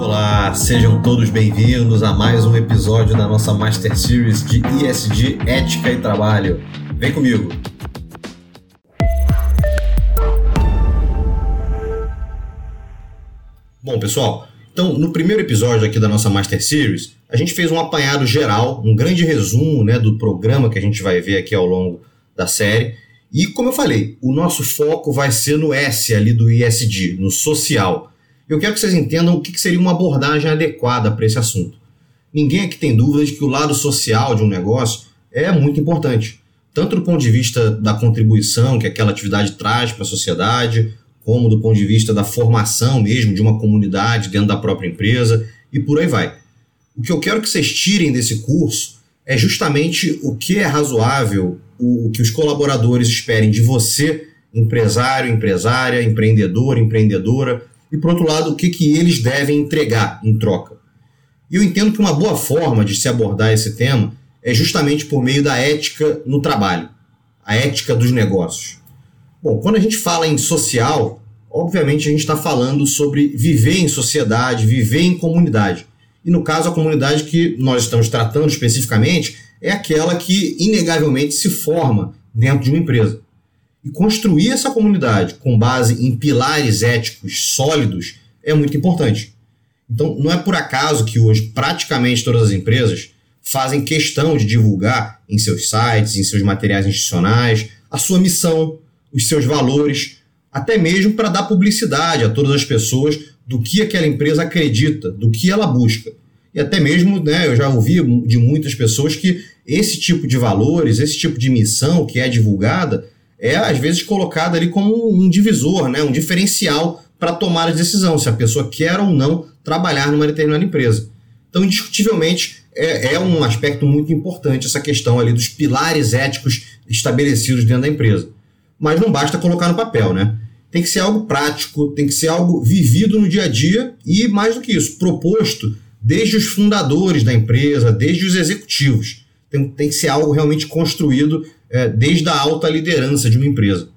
Olá, sejam todos bem-vindos a mais um episódio da nossa Master Series de ESG Ética e Trabalho. Vem comigo! Bom, pessoal, então no primeiro episódio aqui da nossa Master Series, a gente fez um apanhado geral, um grande resumo né, do programa que a gente vai ver aqui ao longo da série. E como eu falei, o nosso foco vai ser no S ali do ISD, no social. Eu quero que vocês entendam o que seria uma abordagem adequada para esse assunto. Ninguém aqui tem dúvida de que o lado social de um negócio é muito importante, tanto do ponto de vista da contribuição que aquela atividade traz para a sociedade, como do ponto de vista da formação mesmo de uma comunidade dentro da própria empresa e por aí vai. O que eu quero que vocês tirem desse curso é justamente o que é razoável, o que os colaboradores esperem de você, empresário, empresária, empreendedor, empreendedora, e por outro lado, o que, que eles devem entregar em troca. E eu entendo que uma boa forma de se abordar esse tema é justamente por meio da ética no trabalho, a ética dos negócios. Bom, quando a gente fala em social, obviamente a gente está falando sobre viver em sociedade, viver em comunidade. E no caso, a comunidade que nós estamos tratando especificamente é aquela que inegavelmente se forma dentro de uma empresa. E construir essa comunidade com base em pilares éticos sólidos é muito importante. Então, não é por acaso que hoje praticamente todas as empresas fazem questão de divulgar em seus sites, em seus materiais institucionais, a sua missão, os seus valores, até mesmo para dar publicidade a todas as pessoas do que aquela empresa acredita, do que ela busca. E até mesmo, né, eu já ouvi de muitas pessoas que esse tipo de valores, esse tipo de missão que é divulgada, é às vezes colocada ali como um divisor, né, um diferencial para tomar a decisão, se a pessoa quer ou não trabalhar numa determinada empresa. Então, indiscutivelmente, é, é um aspecto muito importante essa questão ali dos pilares éticos estabelecidos dentro da empresa. Mas não basta colocar no papel, né? Tem que ser algo prático, tem que ser algo vivido no dia a dia e, mais do que isso, proposto desde os fundadores da empresa, desde os executivos. Tem, tem que ser algo realmente construído é, desde a alta liderança de uma empresa.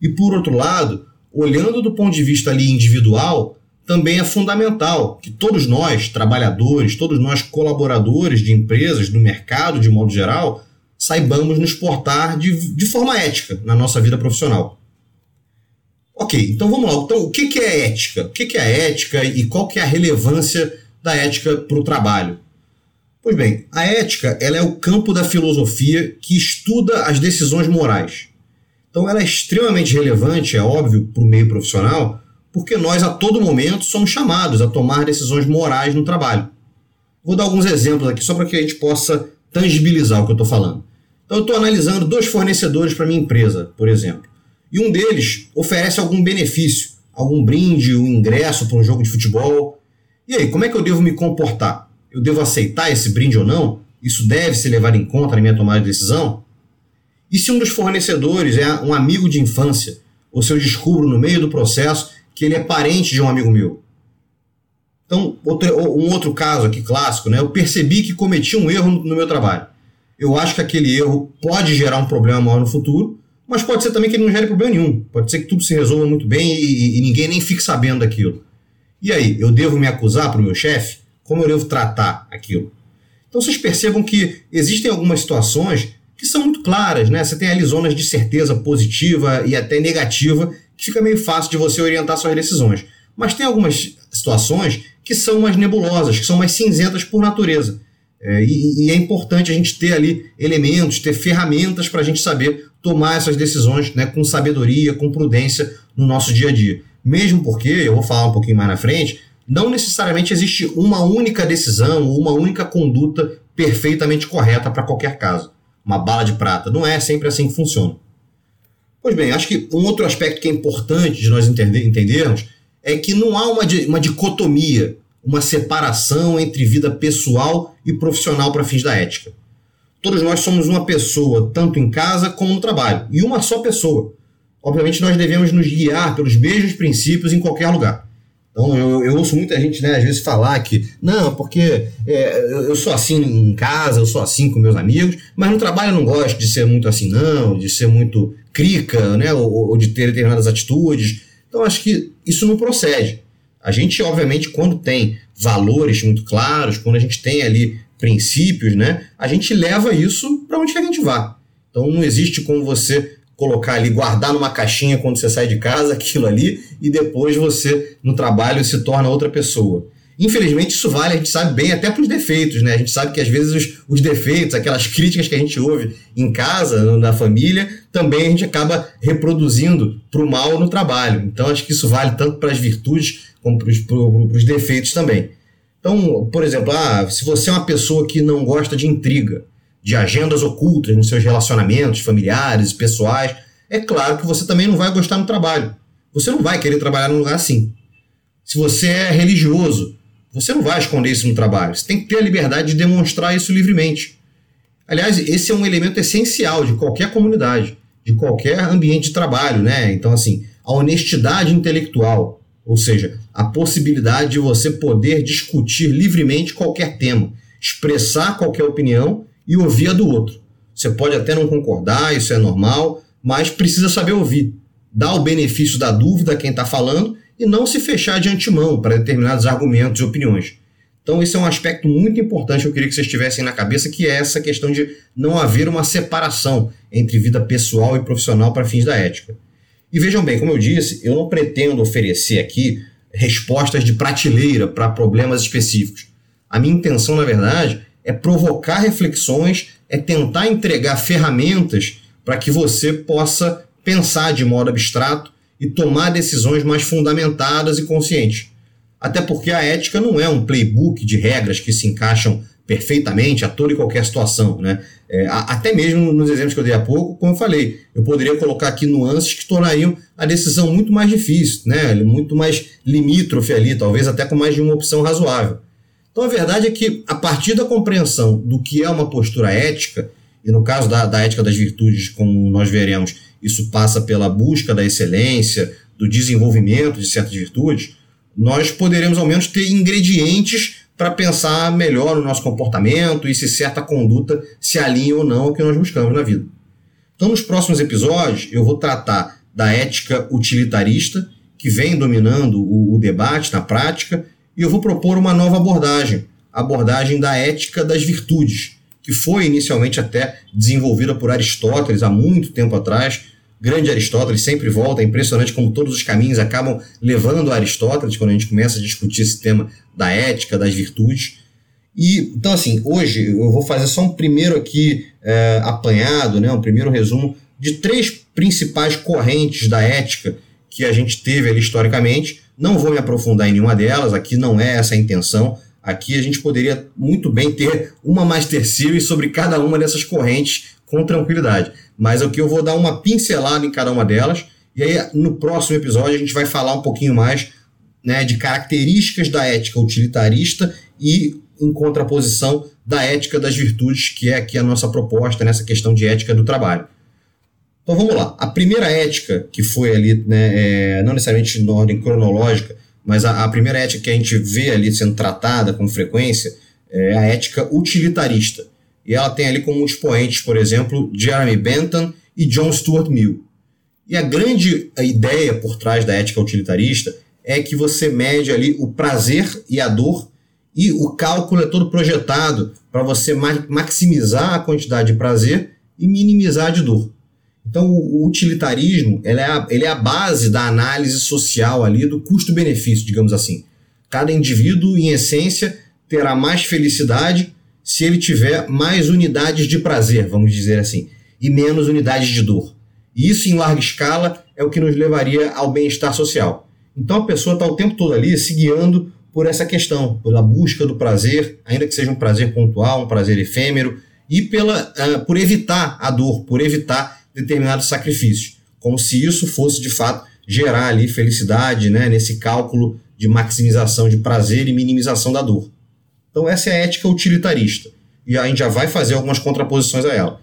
E por outro lado, olhando do ponto de vista ali individual, também é fundamental que todos nós, trabalhadores, todos nós colaboradores de empresas, do mercado de modo geral, saibamos nos portar de, de forma ética na nossa vida profissional. Ok, então vamos lá. Então, o que, que é ética? O que, que é ética e qual que é a relevância da ética para o trabalho? Pois bem, a ética ela é o campo da filosofia que estuda as decisões morais. Então ela é extremamente relevante, é óbvio, para o meio profissional, porque nós a todo momento somos chamados a tomar decisões morais no trabalho. Vou dar alguns exemplos aqui só para que a gente possa tangibilizar o que eu estou falando. Então eu estou analisando dois fornecedores para minha empresa, por exemplo, e um deles oferece algum benefício, algum brinde, um ingresso para um jogo de futebol. E aí, como é que eu devo me comportar? Eu devo aceitar esse brinde ou não? Isso deve ser levado em conta na minha tomada de decisão? E se um dos fornecedores é um amigo de infância, ou se eu descubro no meio do processo que ele é parente de um amigo meu? Então, outro, um outro caso aqui clássico, né? Eu percebi que cometi um erro no, meu trabalho. Eu acho que aquele erro pode gerar um problema maior no futuro, mas pode ser também que ele não gere problema nenhum. Pode ser que tudo se resolva muito bem e, e ninguém nem fique sabendo daquilo. E aí, eu devo me acusar para o meu chefe? Como eu devo tratar aquilo? Então vocês percebam que existem algumas situações que são muito claras, né? Você tem ali zonas de certeza positiva e até negativa que fica meio fácil de você orientar suas decisões. Mas tem algumas situações que são mais nebulosas, que são mais cinzentas por natureza. É, e, e, é importante a gente ter ali elementos, ter ferramentas para a gente saber tomar essas decisões né, com sabedoria, com prudência no nosso dia a dia. Mesmo porque, eu vou falar um pouquinho mais na frente, não necessariamente existe uma única decisão ou uma única conduta perfeitamente correta para qualquer caso. Uma bala de prata. Não é sempre assim que funciona. Pois bem, acho que um outro aspecto que é importante de nós entender, entendermos é que não há uma, uma dicotomia, uma separação entre vida pessoal e profissional para fins da ética. Todos nós somos uma pessoa, tanto em casa como no trabalho, e uma só pessoa. Obviamente, nós devemos nos guiar pelos mesmos princípios em qualquer lugar. Então, eu, eu ouço muita gente, né, às vezes, falar que, não, porque é, eu sou assim em casa, eu sou assim com meus amigos, mas no trabalho eu não gosto de ser muito assim, não, de ser muito crica, né, ou, ou de ter determinadas atitudes. Então, acho que isso não procede. A gente, obviamente, quando tem valores muito claros, quando a gente tem ali princípios, né, a gente leva isso para onde que a gente vá. Então não existe como você colocar ali, guardar numa caixinha quando você sai de casa aquilo ali e depois você no trabalho se torna outra pessoa. Infelizmente, isso vale, a gente sabe bem, até para os defeitos, né? A gente sabe que às vezes os, os, defeitos, aquelas críticas que a gente ouve em casa, na família, também a gente acaba reproduzindo para o mal no trabalho. Então, acho que isso vale tanto para as virtudes como para os defeitos também. Então, por exemplo, ah, se você é uma pessoa que não gosta de intriga, de agendas ocultas nos seus relacionamentos familiares, pessoais, é claro que você também não vai gostar no trabalho. Você não vai querer trabalhar num lugar assim. Se você é religioso, você não vai esconder isso no trabalho. Você tem que ter a liberdade de demonstrar isso livremente. Aliás, esse é um elemento essencial de qualquer comunidade, de qualquer ambiente de trabalho, né? Então, assim, a honestidade intelectual, ou seja, a possibilidade de você poder discutir livremente qualquer tema, expressar qualquer opinião e ouvir a do outro. Você pode até não concordar, isso é normal, mas precisa saber ouvir. Dar o benefício da dúvida a quem está falando e não se fechar de antemão para determinados argumentos e opiniões. Então, esse é um aspecto muito importante que eu queria que vocês tivessem na cabeça, que é essa questão de não haver uma separação entre vida pessoal e profissional para fins da ética. E vejam bem, como eu disse, eu não pretendo oferecer aqui respostas de prateleira para problemas específicos. A minha intenção, na verdade, é provocar reflexões, é tentar entregar ferramentas para que você possa pensar de modo abstrato e tomar decisões mais fundamentadas e conscientes. Até porque a ética não é um playbook de regras que se encaixam perfeitamente a toda e qualquer situação. Né? É, até mesmo nos exemplos que eu dei há pouco, como eu falei, eu poderia colocar aqui nuances que tornariam a decisão muito mais difícil, né? muito mais limítrofe ali, talvez até com mais de uma opção razoável. Então a verdade é que, a partir da compreensão do que é uma postura ética, e no caso da, da ética das virtudes, como nós veremos, isso passa pela busca da excelência, do desenvolvimento de certas virtudes, nós poderemos ao menos ter ingredientes para pensar melhor no nosso comportamento e se certa conduta se alinha ou não ao que nós buscamos na vida. Então, nos próximos episódios, eu vou tratar da ética utilitarista, que vem dominando o, o debate na prática, e eu vou propor uma nova abordagem, a abordagem da ética das virtudes, que foi inicialmente até desenvolvida por Aristóteles há muito tempo atrás. Grande Aristóteles sempre volta, é impressionante como todos os caminhos acabam levando a Aristóteles quando a gente começa a discutir esse tema da ética, das virtudes. E então, assim, hoje eu vou fazer só um primeiro aqui é, apanhado, né, um primeiro resumo de três principais correntes da ética que a gente teve ali historicamente não vou me aprofundar em nenhuma delas, aqui não é essa a intenção. Aqui a gente poderia muito bem ter uma Master Series sobre cada uma dessas correntes com tranquilidade. Mas aqui eu vou dar uma pincelada em cada uma delas. E aí, no próximo episódio, a gente vai falar um pouquinho mais né, de características da ética utilitarista e em contraposição da ética das virtudes, que é aqui a nossa proposta nessa questão de ética do trabalho. Então vamos lá. A primeira ética que foi ali, né, é, não necessariamente em ordem cronológica, mas a, a, primeira ética que a gente vê ali sendo tratada com frequência é a ética utilitarista. E ela tem ali como expoentes, por exemplo, Jeremy Bentham e John Stuart Mill. E a grande ideia por trás da ética utilitarista é que você mede ali o prazer e a dor e o cálculo é todo projetado para você maximizar a quantidade de prazer e minimizar a de dor. Então, o utilitarismo ele é, a, ele é a base da análise social ali do custo-benefício, digamos assim. Cada indivíduo, em essência, terá mais felicidade se ele tiver mais unidades de prazer, vamos dizer assim, e menos unidades de dor. E isso, em larga escala, é o que nos levaria ao bem-estar social. Então, a pessoa está o tempo todo ali se guiando por essa questão, pela busca do prazer, ainda que seja um prazer pontual, um prazer efêmero, e pela, uh, por evitar a dor, por evitar determinados sacrifícios, como se isso fosse de fato gerar ali felicidade, né, nesse cálculo de maximização de prazer e minimização da dor. Então essa é a ética utilitarista e a gente já vai fazer algumas contraposições a ela.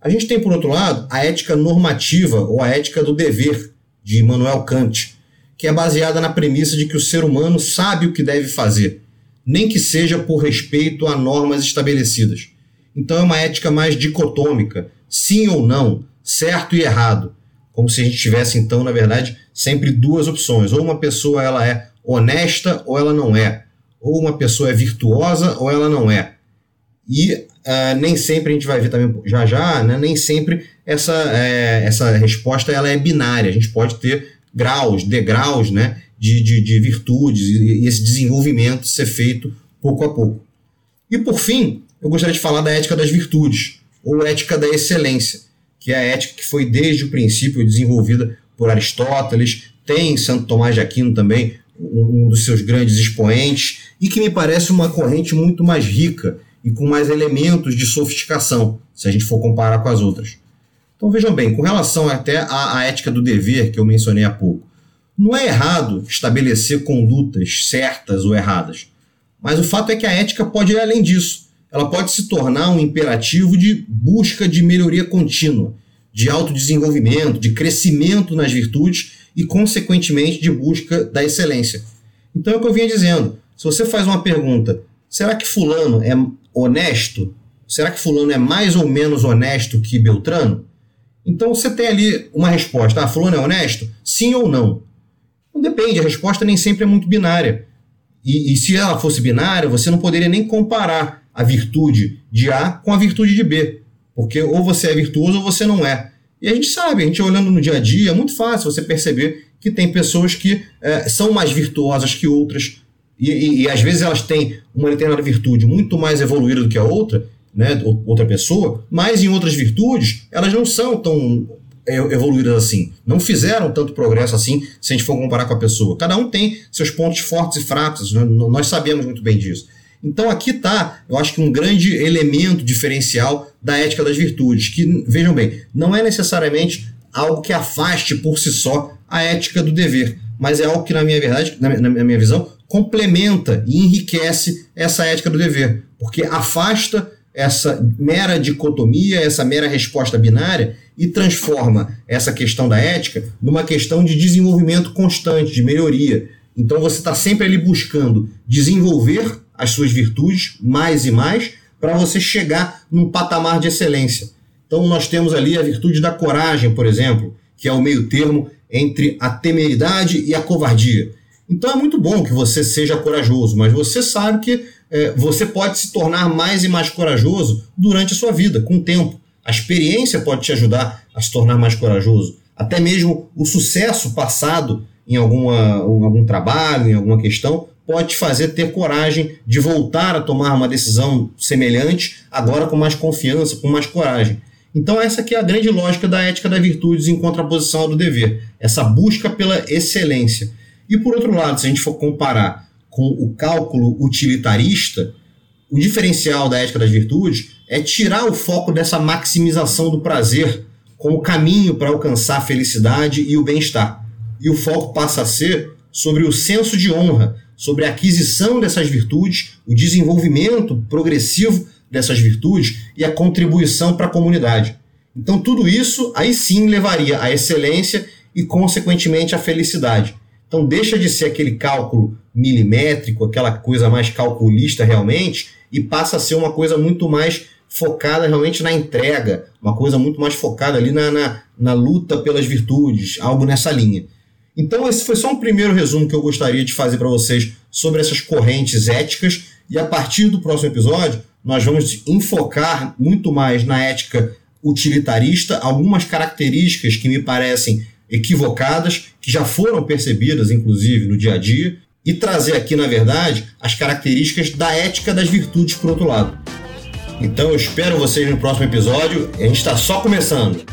A gente tem por outro lado a ética normativa ou a ética do dever de Immanuel Kant, que é baseada na premissa de que o ser humano sabe o que deve fazer, nem que seja por respeito a normas estabelecidas. Então é uma ética mais dicotômica, sim ou não, certo e errado, como se a gente tivesse então, na verdade, sempre duas opções. Ou uma pessoa ela é honesta ou ela não é, ou uma pessoa é virtuosa ou ela não é. E uh, nem sempre a gente vai ver também já já, né, nem sempre essa, é, essa resposta ela é binária. A gente pode ter graus, degraus né, de, de, de virtudes e, e esse desenvolvimento ser feito pouco a pouco. E por fim, eu gostaria de falar da ética das virtudes, ou ética da excelência, que é a ética que foi desde o princípio desenvolvida por Aristóteles, tem Santo Tomás de Aquino também, um dos seus grandes expoentes, e que me parece uma corrente muito mais rica e com mais elementos de sofisticação, se a gente for comparar com as outras. Então vejam bem, com relação até à, à ética do dever que eu mencionei há pouco, não é errado estabelecer condutas certas ou erradas, mas o fato é que a ética pode ir além disso. Ela pode se tornar um imperativo de busca de melhoria contínua, de autodesenvolvimento, de crescimento nas virtudes e, consequentemente, de busca da excelência. Então é o que eu vinha dizendo. Se você faz uma pergunta, será que Fulano é honesto? Será que Fulano é mais ou menos honesto que Beltrano? Então você tem ali uma resposta. Ah, fulano é honesto? Sim ou não? Não depende, a resposta nem sempre é muito binária. E, e, se ela fosse binária, você não poderia nem comparar a virtude de A com a virtude de B. Porque ou você é virtuoso ou você não é. E a gente sabe, a gente olhando no dia a dia, é muito fácil você perceber que tem pessoas que é, são mais virtuosas que outras. E, e, e às vezes elas têm uma determinada virtude muito mais evoluída do que a outra, né, outra pessoa, mas em outras virtudes elas não são tão é, evoluídas assim. Não fizeram tanto progresso assim se a gente for comparar com a pessoa. Cada um tem seus pontos fortes e fracos, né? nós sabemos muito bem disso. Então aqui está, eu acho que um grande elemento diferencial da ética das virtudes, que, vejam bem, não é necessariamente algo que afaste por si só a ética do dever, mas é algo que, na minha verdade, na minha visão, complementa e enriquece essa ética do dever, porque afasta essa mera dicotomia, essa mera resposta binária e transforma essa questão da ética numa questão de desenvolvimento constante, de melhoria. Então você está sempre ali buscando desenvolver as suas virtudes mais e mais para você chegar num patamar de excelência. Então nós temos ali a virtude da coragem, por exemplo, que é o meio termo entre a temeridade e a covardia. Então é muito bom que você seja corajoso, mas você sabe que é, você pode se tornar mais e mais corajoso durante a sua vida, com o tempo. A experiência pode te ajudar a se tornar mais corajoso. Até mesmo o sucesso passado em, alguma, em algum trabalho, em alguma questão, pode te fazer ter coragem de voltar a tomar uma decisão semelhante, agora com mais confiança, com mais coragem. Então essa aqui é a grande lógica da ética das virtudes em contraposição ao do dever, essa busca pela excelência. E por outro lado, se a gente for comparar com o cálculo utilitarista, o diferencial da ética das virtudes é tirar o foco dessa maximização do prazer como caminho para alcançar a felicidade e o bem-estar. E o foco passa a ser sobre o senso de honra, sobre a aquisição dessas virtudes, o desenvolvimento progressivo dessas virtudes e a contribuição para a comunidade. Então, tudo isso aí sim levaria à excelência e, consequentemente, à felicidade. Então deixa de ser aquele cálculo milimétrico, aquela coisa mais calculista realmente, e passa a ser uma coisa muito mais focada realmente na entrega, uma coisa muito mais focada ali na, na, na luta pelas virtudes, algo nessa linha. Então, esse foi só um primeiro resumo que eu gostaria de fazer para vocês sobre essas correntes éticas, e a partir do próximo episódio, nós vamos enfocar muito mais na ética utilitarista, algumas características que me parecem equivocadas, que já foram percebidas, inclusive, no dia a dia, e trazer aqui, na verdade, as características da ética das virtudes por outro lado. Então eu espero vocês no próximo episódio. A gente está só começando.